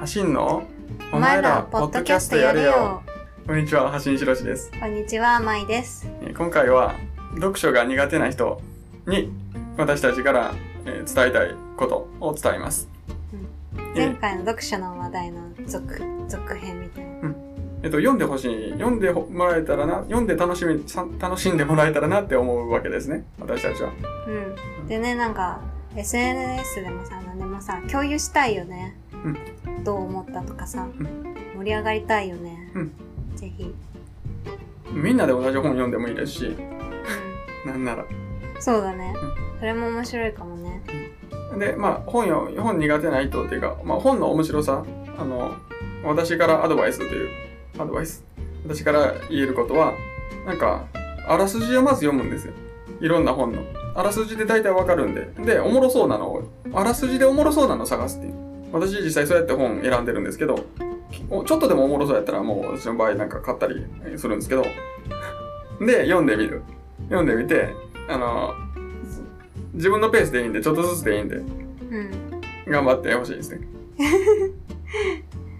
発信の？お前らポッドキャストやるよ。こんにちは発信しろしです。こんにちはまいです。えー今回は読書が苦手な人に私たちからえー伝えたいことを伝えます。前回の読書の話題の続続編みたいな。えっと、読んでほしい読んでもらえたらな読んで楽しみさ楽しんでもらえたらなって思うわけですね私たちは。うん。でねなんか SNS でもさ何でもさ共有したいよね、どう思ったとかさ、ん。盛り上がりたいよね、うん。ぜひ、みんなで同じ本読んでもいいですし。なんなら。うん、そうだね、それも面白いかもね。でまあ本よ本苦手な人っていうか、まあ、本の面白さあの私からアドバイスというアドバイス。私から言えることはなんかあらすじをまず読むんですよ。いろんな本の。あらすじで大体わかるんで。でおもろそうなのをあらすじでおもろそうなのを探すっていう私実際そうやって本選んでるんですけどおちょっとでもおもろそうやったらもう私の場合なんか買ったりするんですけどで読んでみる読んでみてあの自分のペースでいいんでちょっとずつでいいんでうん頑張ってほしいですね。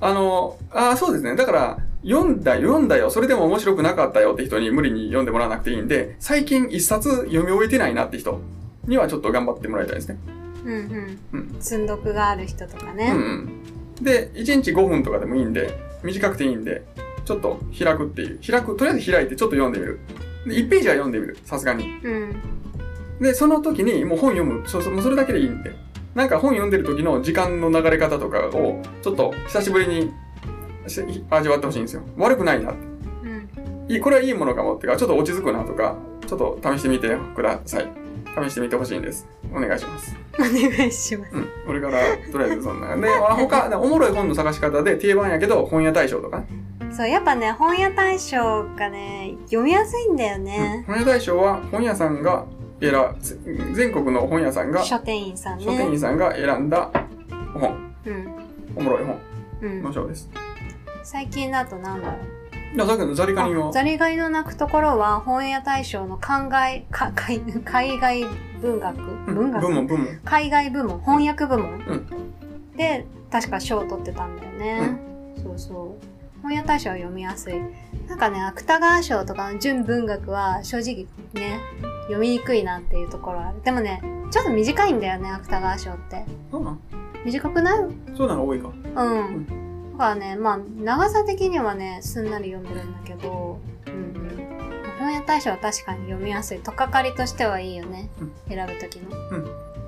あの、あーそうですね。だから、読んだ、読んだよ。それでも面白くなかったよって人に無理に読んでもらわなくていいんで、最近一冊読み終えてないなって人にはちょっと頑張ってもらいたいですね。うんうんうん積んどくがある人とかね、うんうん。で、1日5分とかでもいいんで、短くていいんで、ちょっと開くっていう。開く、とりあえず開いてちょっと読んでみる。で、1ページは読んでみる。さすがに。うんで、その時にもう本読む。そうそう、もうそれだけでいいんで。なんか本読んでる時の時間の流れ方とかを、ちょっと久しぶりにし味わってほしいんですよ。悪くないな。うんいい、これはいいものかもってか、ちょっと落ち着くなとか、ちょっと試してみてください。試してみてほしいんです。お願いします。お願いしますうん。これから、とりあえずそんな。で、あ他、おもろい本の探し方で定番やけど、本屋大賞とかね。そうやっぱね本屋大賞がね読みやすいんだようんね、本屋大賞は本屋さんが選全国の本屋さんが、書店員さんね書店員さんが選んだ本、うんおもろい本うんの賞です。最近だとなんだろういや、さっきのザリガニをあ、ザリガニの鳴くところは本屋大賞の海外か海 海外文学？うん文学、部門、部門。海外部門？翻訳部門、うで確か賞を取ってたんだよね、そうそう。本屋大賞は読みやすい。なんかね芥川賞とかの純文学は正直ね読みにくいなっていうところはある。でもねちょっと短いんだよね芥川賞って。そうなん短くない？そうなの多いか。うん。だからね、まあ、長さ的にはね、すんなり読めるんだけど、うんうん。本屋大賞は確かに読みやすい。とっかかりとしてはいいよね。うん選ぶときの。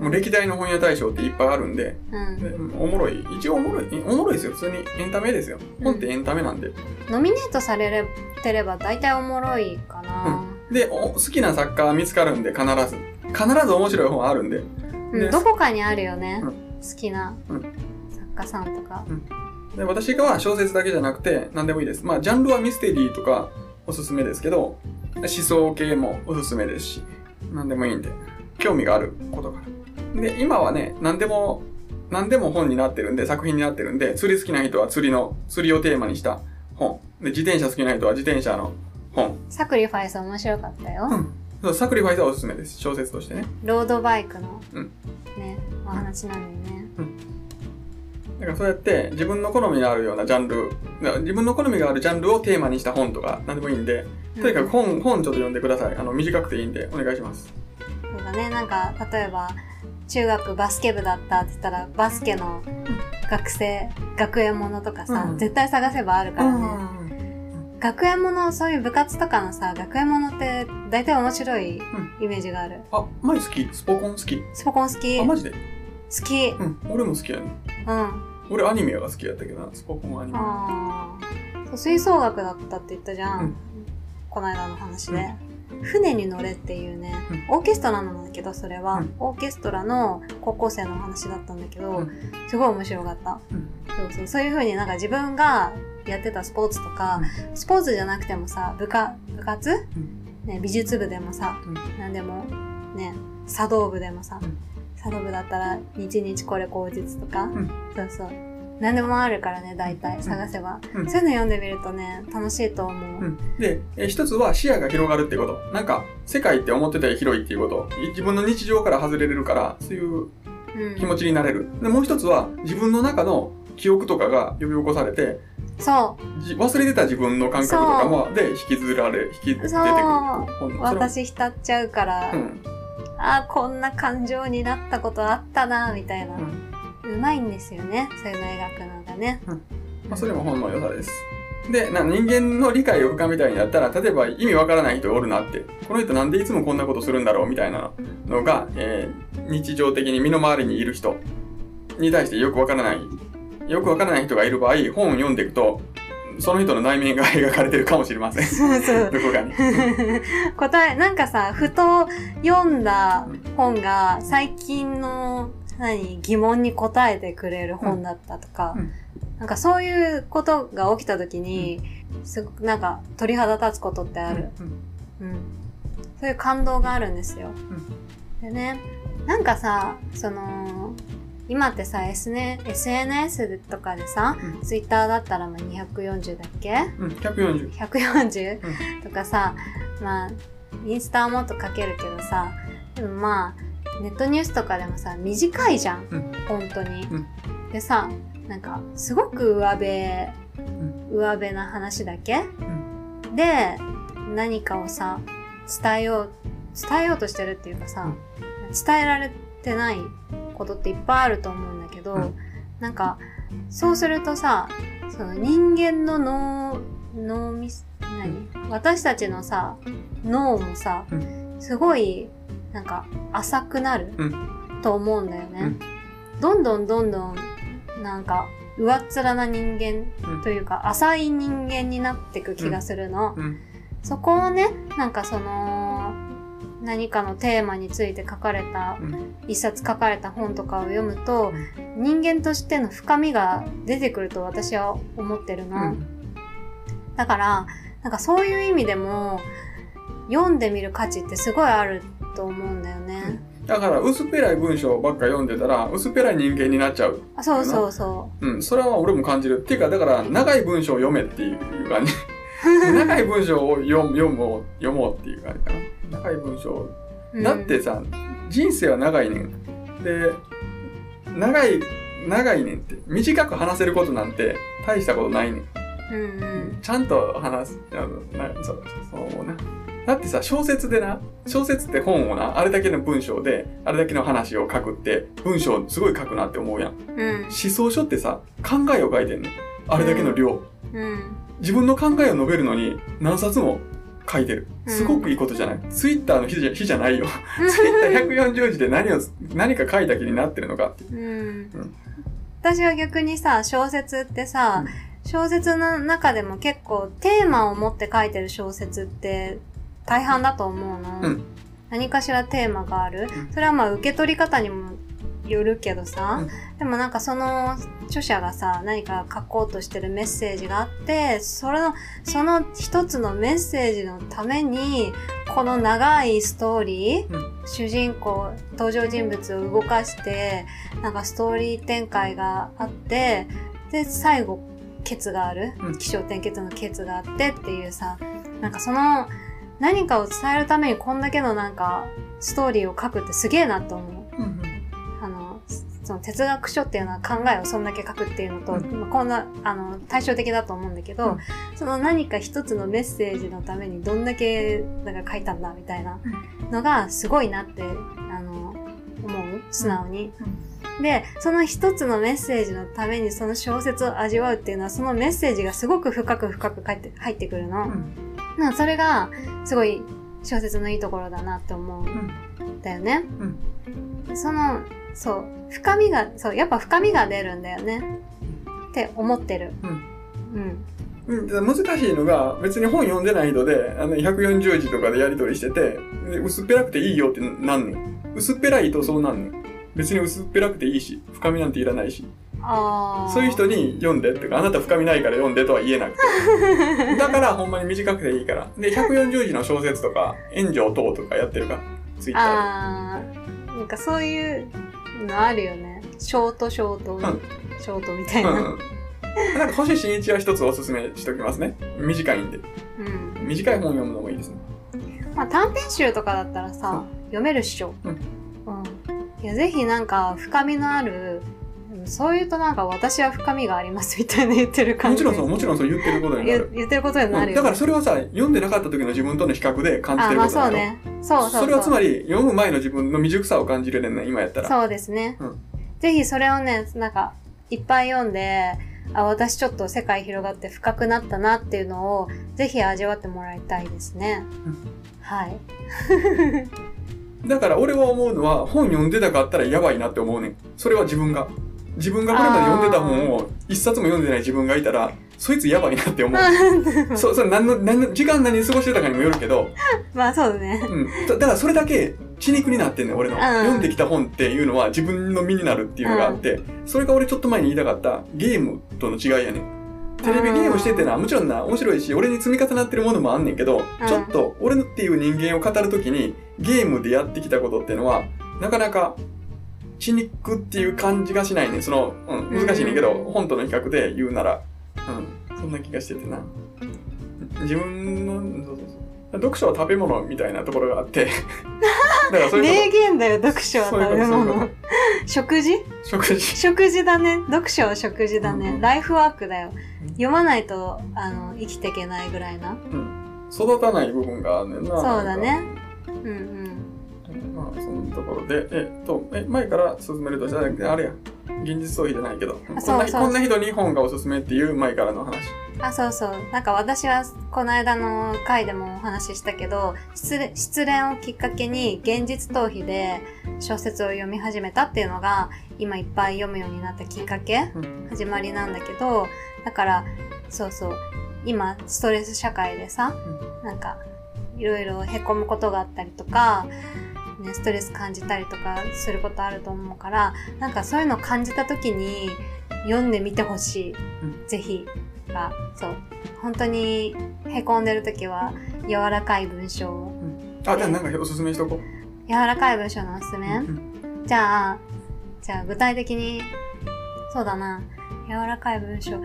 もう歴代の本屋大賞っていっぱいあるんで、うん。でおもろい。一応おもろい。おもろいですよ。普通にエンタメですよ。本ってエンタメなんで。ノミネートされてれば大体おもろいかな。で、お好きな作家は見つかるんで、必ず。必ず面白い本あるんで。うん。でどこかにあるよね。うん好きなうん作家さんとか。で私がは小説だけじゃなくて、何でもいいです。まあ、ジャンルはミステリーとかおすすめですけど、思想系もおすすめですし、何でもいいんで、興味があることから。で、今はね、何でも、何でも本になってるんで、作品になってるんで、釣り好きな人は釣りの、釣りをテーマにした本。で、自転車好きな人は自転車の本。サクリファイス面白かったよ。うん。そう、サクリファイスはおすすめです。小説としてね。ロードバイクの、うんね、お話なんだよね。だからそうやって自分の好みのあるようなジャンル、自分の好みがあるジャンルをテーマにした本とか何でもいいんで、とにかく本、本ちょっと読んでください。あの、短くていいんでお願いします。そうだね、なんか、例えば、中学バスケ部だったって言ったら、バスケの学生、学園ものとかさ、うん絶対探せばあるからね。うん学園もの、そういう部活とかのさ、学園ものって大体面白いイメージがある。あ、前好き？スポコン好き？スポコン好きあ、好マジで？き。うん。俺も好きやねうん。俺アニメが好きやったけどな、スポコンアニメ。あー。そう吹奏楽だったって言ったじゃん。うん。この間の話で。船に乗れっていうね、うオーケストラなんだけど、それは、うん。オーケストラの高校生の話だったんだけど、うん。すごい面白かった。うん。そうそう、そういう風になんか自分がやってたスポーツとか、スポーツじゃなくてもさ、部下、部活、ね、美術部でもさ、うん。なんでも、ね、茶道部でもさ、うん茶道部だったら、日々これ口実とか、んそうそう。何でもあるからね、大体探せば。うんそういうの読んでみるとね、楽しいと思う。うんで、え一つは視野が広がるってこと。なんか、世界って思ってたより広いっていうこと。自分の日常から外れれるから、そういううん気持ちになれる。で、もう一つは、自分の中の記憶とかが呼び起こされて、そうじ忘れてた自分の感覚とかも、で、引きずられ、引き出てくる私浸っちゃうから、うん。あーこんな感情になったことあったなみたいな、ううんまいんですよねそういうの描くのがね。まあ、それも本の良さです。で、な人間の理解を深めたいんだったら、例えば意味わからない人おるなって、この人なんでいつもこんなことするんだろうみたいなのが、えー日常的に身の回りにいる人に対してよくわからない、よくわからない人がいる場合、本を読んでいくと、その人の内面が描かれてるかもしれません。そう。そうどこかに。答えなんかさふと読んだ本が最近の何疑問に答えてくれる本だったとか、うん。なんかそういうことが起きた時に、すごくなんか鳥肌立つことってある、うんうん。そういう感動があるんですよ、でねなんかさその今ってさ、SN SNS とかでさ、うん。Twitter だったらまあ240だっけ？うん、140。140、う。とかさまあインスタはもっと書けるけどさでもまあネットニュースとかでもさ短いじゃん、うん。本当に、うん。でさなんかすごく上辺ん。上辺な話だけ、ん。で何かをさ伝えよう伝えようとしてるっていうかさ、うん。伝えられてないことっていっぱいあると思うんだけど、うん。なんかそうするとさその人間の脳脳み何？私たちのさ脳もさ、うすごいなんか浅くなる、うと思うんだよね、うん。どんどんどんどんなんか上っ面な人間うん。というか浅い人間になってく気がするの、うん。そこをねなんかその何かのテーマについて書かれたうん一冊書かれた本とかを読むと人間としての深みが出てくると私は思ってるの、うんだからなんかそういう意味でも読んでみる価値ってすごいあると思うんだよね、だから薄っぺらい文章ばっか読んでたら薄っぺらい人間になっちゃう。あそうそうそうん、それは俺も感じる。っていうか、だから長い文章を読めっていう感じ。長い文章を読む読もう読もうっていう感じかな。長い文章を。う、だってさ、人生は長いねん。で、長い、長いねんって。短く話せることなんて大したことないねん。うんうんちゃんと話す、あの、なそう、そうな。だってさ、小説でな、小説って本をな、あれだけの文章で、あれだけの話を書くって、文章すごい書くなって思うやん。うん思想書ってさ、考えを書いてんねん。あれだけの量。うん自分の考えを述べるのに何冊も書いてる。すごくいいことじゃない？ツイッターの日じゃ日じゃないよ。ツイッター140字で何を、何か書いた気になってるのか。って。うん。私は逆にさ小説ってさ、小説の中でも結構テーマを持って書いてる小説って大半だと思うの、うん。何かしらテーマがある、うん。それはまあ受け取り方にもよるけどさ、でもなんかその著者がさ何か書こうとしてるメッセージがあってそれのその一つのメッセージのためにこの長いストーリー、うん。主人公登場人物を動かしてなんかストーリー展開があってで最後ケツがある。うん。起承転結のケツがあってっていうさなんかその何かを伝えるためにこんだけのなんかストーリーを書くってすげえなと思う。その哲学書っていうのは考えをそんだけ書くっていうのと、うん。まあこんなあの対照的だと思うんだけど、うん。その何か一つのメッセージのためにどんだけなんか書いたんだみたいなのがすごいなってあの思う。素直に。でその一つのメッセージのためにその小説を味わうっていうのはそのメッセージがすごく深く深く入って入ってくるの。うん。なそれがすごい小説のいいところだなって思うん。だよね。そのそう。深みがそうやっぱ深みが出るんだよね。って思ってる。うん。うん。難しいのが別に本読んでない人であの140字とかでやり取りしててで薄っぺらくていいよってなんねん薄っぺらいとそうなんねん別に薄っぺらくていいし深みなんていらないし。そういう人に読んでっていうかあなた深みないから読んでとは言えなくて。だからほんまに短くていいから。で140字の小説とか炎上等とかやってるからツイッターあー。なんかそういうのあるよね。ショートショート、ん。ショートみたいな。んうん、なんか星新一は一つおすすめしときますね。短いんで。うん。短い本読むのもいいですね。まあ、短編集とかだったらさ、読めるっしょ。うんうんいやぜひなんか深みのあるうんそう言うとなんか私は深みがありますみたいな言ってる感じ。もちろんそう、もちろんそう言ってることになる。言言ってることになるよ、うんだからそれはさ、読んでなかった時の自分との比較で感じてることだよ。そうね。そうそうそう。それはつまり、読む前の自分の未熟さを感じれるね、今やったら。そうですね。うんぜひそれをね、なんか、いっぱい読んで、あ、私ちょっと世界広がって深くなったなっていうのを、ぜひ味わってもらいたいですね。うんはい。だから俺は思うのは、本読んでたかったらやばいなって思うねん。それは自分が。自分がこれまで読んでた本を一冊も読んでない自分がいたら、そいつやばいなって思う。そう、それ何の、何の、時間何過ごしてたかにもよるけど、まあそうだね。うん。だだからそれだけ血肉になってんねん、俺の。ん読んできた本っていうのは自分の身になるっていうのがあって、それが俺ちょっと前に言いたかったゲームとの違いやねん。テレビゲームしててな、もちろんな、面白いし、俺に積み重なってるものもあんねんけど、ちょっと俺のっていう人間を語るときに、ゲームでやってきたことっていうのは、なかなか、血肉っていう感じがしないねん。その、うん、難しいねんけど、うん本との比較で言うなら、うん、そんな気がしててな。自分の、そうそうそう読書は食べ物みたいなところがあって、だからそう名こ言だよ、読書は食べ物。食事と。食事？食事だね。読書は食事だね。うんライフワークだようん。読まないと、あの、生きていけないぐらいな。育たない部分があんねんな。そうだね。うんうん。まあ、そのところで、えっと、え、前から進めるとしたら、あれや、現実逃避じゃないけど、こんなこんな人に本がおすすめっていう前からの話。あ、そうそう。なんか私はこの間の回でもお話ししたけど、失恋失恋をきっかけに現実逃避で小説を読み始めたっていうのが今いっぱい読むようになったきっかけ、うん始まりなんだけど、だから、そうそう。今ストレス社会でさ、なんかいろいろ凹むことがあったりとか、ね、ストレス感じたりとかすることあると思うから、なんかそういうのを感じた時に読んでみてほしい。うんぜひ。が、そう。本当に凹んでる時は柔らかい文章を。あ、じゃあなんかおすすめしとこう。柔らかい文章のおすすめ、うんじゃあ、じゃあ具体的に、そうだな。柔らかい文章。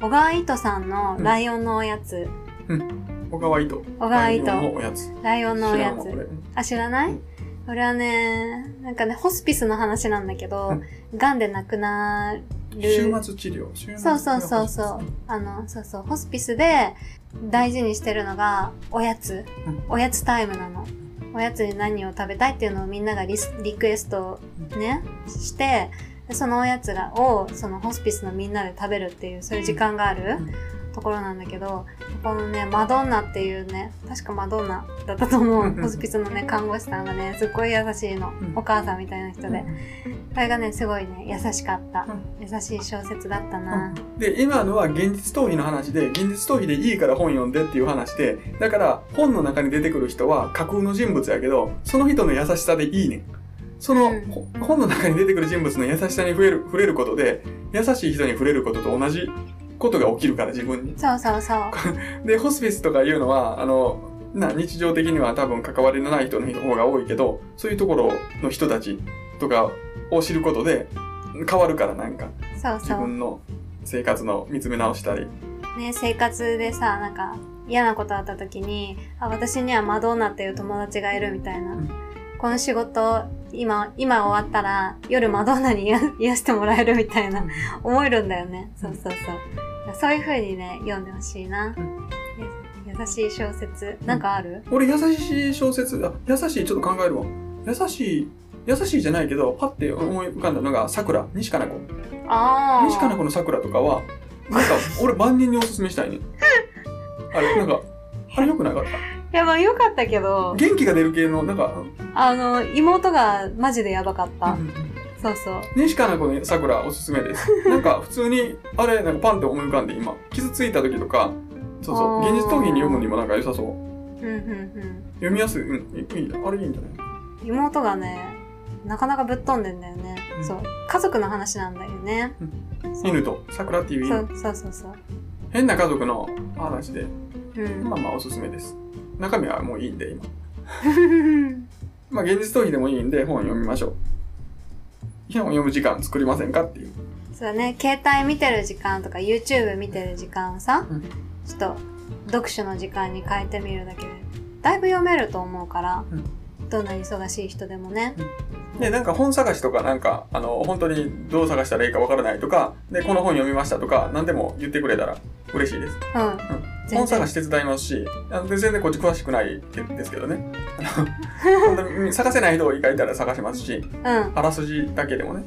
小川糸さんのライオンのおやつ。小川糸。小川糸のおやつ。ライオンのおやつあ、知らない、うんこれはね、なんかね、ホスピスの話なんだけど、癌で亡くなる。週末治療。週末そうそうそうそう。あの、そうそう、ホスピスで大事にしてるのがおやつ。うんおやつタイムなの。おやつに何を食べたいっていうのをみんながリスリクエストね、して、でそのおやつがを、そのホスピスのみんなで食べるっていう、そういう時間があるうんところなんだけど、このね、マドンナっていうね、確かマドンナだったと思う。うんホスピスのね、看護師さんがね、すっごい優しいのうん。お母さんみたいな人で。これがね、すごいね、優しかったう。優しい小説だったな。で、今のは現実逃避の話で、現実逃避でいいから本読んでっていう話で、だから本の中に出てくる人は架空の人物やけど、その人の優しさでいいねん。その、うんほ本の中に出てくる人物の優しさに触れる触れることで、優しい人に触れることと同じことが起きるから自分に。そうそうそう。で、ホスピスとかいうのは、あの、な、日常的には多分関わりのない人の方が多いけど、そういうところの人たちとかを知ることで変わるからなんか、自そうそう。分の生活の見つめ直したり。ね、生活でさ、なんか嫌なことあった時に、あ、私にはマドンナっていう友達がいるみたいな。うんこの仕事、今、今終わったら夜マドンナに癒癒してもらえるみたいな、思えるんだよね。そうそうそう。そういう風にね、読んでほしいな。や優しい小説。なんかある、俺優しい小説、あ、優しいちょっと考えるわ。優しい、優しいじゃないけど、パッて思い浮かんだのが、桜、西加奈子。ああ。西加奈子の桜とかは、なんか、俺万人におすすめしたいね。あれ、なんか、あれ良くなか？った。いや、まあよかったけど、元気が出る系の、なんか、あの、妹がマジでやばかった。そうそう。西加奈子の桜おすすめです。なんか普通に、あれ、なんかパンって思い浮かんで今、傷ついた時とか、そうそう、現実逃避に読むにもなんか良さそう。うんうんうん。読みやすい、うん、いい、あれいいんじゃない？妹がね、なかなかぶっ飛んでんだよね。うんそう。家族の話なんだよね。犬と、桜っていう犬。そうそうそうそう。変な家族の話で、うん。まあまあおすすめです。中身はもういいんで、今。まあ現実逃避でもいいんで、本読みましょう。本を読む時間作りませんかっていう。そうだね、携帯見てる時間とか YouTube 見てる時間をさ、うんちょっと読書の時間に変えてみるだけで、だいぶ読めると思うから、うんどんなに忙しい人でもね。で、なんか本探しとか、なんか、あの、本当にどう探したらいいかわからないとか、で、この本読みましたとか、何でも言ってくれたら嬉しいです。うん。全然本探し手伝いますし、全然こっち詳しくないですけどね。探せない人がいたら探しますし、うん。あらすじだけでもね。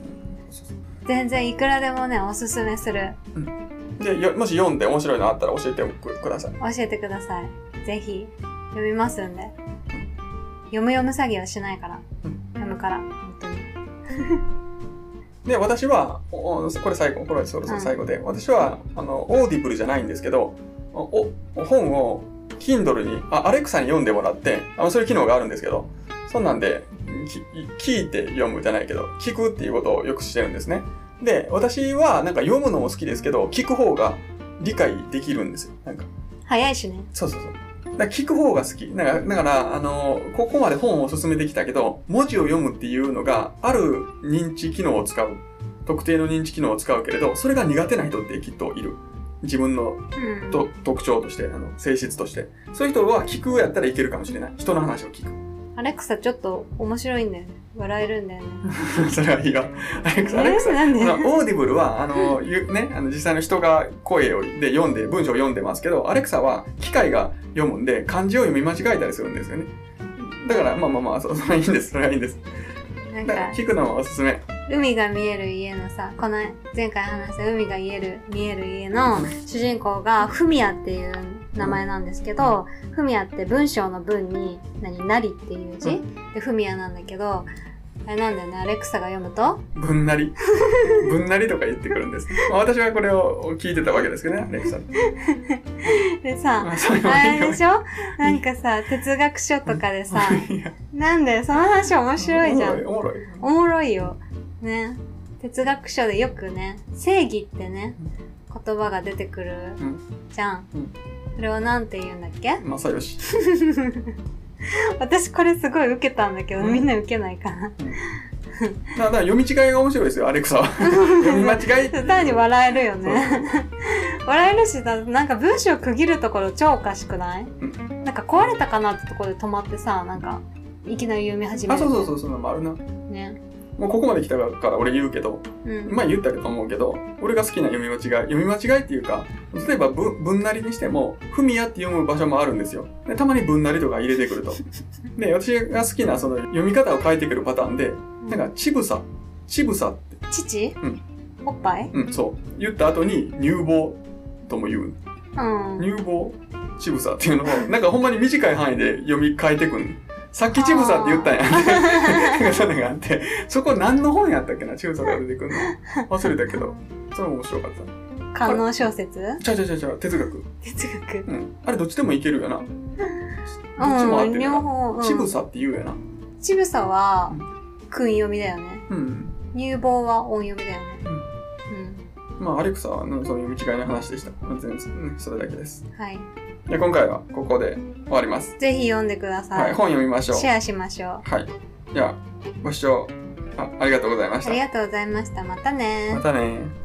全然いくらでもね、おすすめする。で、よもし読んで面白いのあったら教えてくください。教えてください。ぜひ、読みますんで。読む読む詐欺はしないから。うん読むから、本当に。で、私は、おこれ最後、これそろそろ最後で、私は、あの、オーディブルじゃないんですけど、おお本を Kindle に、あ、アレクサに読んでもらって、あのそういう機能があるんですけど、そんなんで、き聞いて読むじゃないけど、聞くっていうことをよくしてるんですね。で、私はなんか読むのも好きですけど、聞く方が理解できるんですよ。なんか、早いしね。そうそうそう。だ聞く方が好き。だから、だからあの、ここまで本を進めてきたけど、文字を読むっていうのが、ある認知機能を使う。特定の認知機能を使うけれど、それが苦手な人ってきっといる。自分のうん。と特徴として、あの、性質として。そういう人は聞くやったらいけるかもしれない。人の話を聞く。アレクサちょっで面白いんだよね。笑えるんだよね。それはいいよ。アレクサ、アレクサえーなんで？オーディブルは、あの、ゆね、あの、実際の人が声をで読んで、文章を読んでますけど、アレクサは機械が読むんで、漢字を読み間違えたりするんですよね。だから、まあまあまあ、そそれはいいんです。それはいいんです。なんだか聞くのもおすすめ。海が見える家のさ、この前回話した海が見える、見える家の主人公がフミヤっていう名前なんですけど、フミヤって文章の文に、何、なりっていう字、うで、フミヤなんだけど、あれなんだよね、アレクサが読むと、ぶんなり。ぶんなりとか言ってくるんです。まあ、私はこれを聞いてたわけですけどね、アレクサ。でさ、まあ、それでしょ？なんかさ、哲学書とかでさ、なんだよ、その話面白いじゃん。おもろい。おもろいよ。ね。哲学書でよくね、正義ってね、言葉が出てくるうんじゃん。うんそれをなんて言うんだっけ？まさよし。私これすごい受けたんだけど、うんみんな受けないかな。だから読み違いが面白いですよ、アレクサは。読み間違い。単に笑えるよね。笑えるし、だなんか文章区切るところ超おかしくない、うなんか壊れたかなってところで止まってさ、なんか、いきなり読み始めあ、る。そうそうそう、そんなのもあるな。ね。もうここまで来たから俺言うけど、うん。まあ言ったと思うけど、俺が好きな読み間違い、読み間違いっていうか、例えばぶぶんなりにしても、ふみやって読む場所もあるんですよ。でたまにぶんなりとか入れてくると。で、私が好きなその読み方を変えてくるパターンで、なんか、ちぶさ、ちぶさって、父？うんおっぱい？うん、そう。言った後に、乳房とも言う。うん。乳房、ちぶさっていうのを、なんかほんまに短い範囲で読み変えてくんのさっきちぶさって言ったんや。なんかそれがあって、そこ何の本やったっけな、ちぶさが出てくるの。忘れたけど、それも面白かった。観音小説？ちゃうちゃうちゃうちゃう、哲学。哲学。うん。あれどっちでもいけるよな。どっちも合ってうん、るちぶさって言うやな。ちぶさはうん、訓読みだよね。うん。乳房は音読みだよね。うん。まあ、アレクサのそういう読み違いの話でした。全然、ね、それだけです。はい。で今回はここで終わります。ぜひ読んでくださはい、い。本読みましょう。シェアしましょう。はい。じゃあ、ご視聴あありがとうございましたあり。がとうございました。またねまたね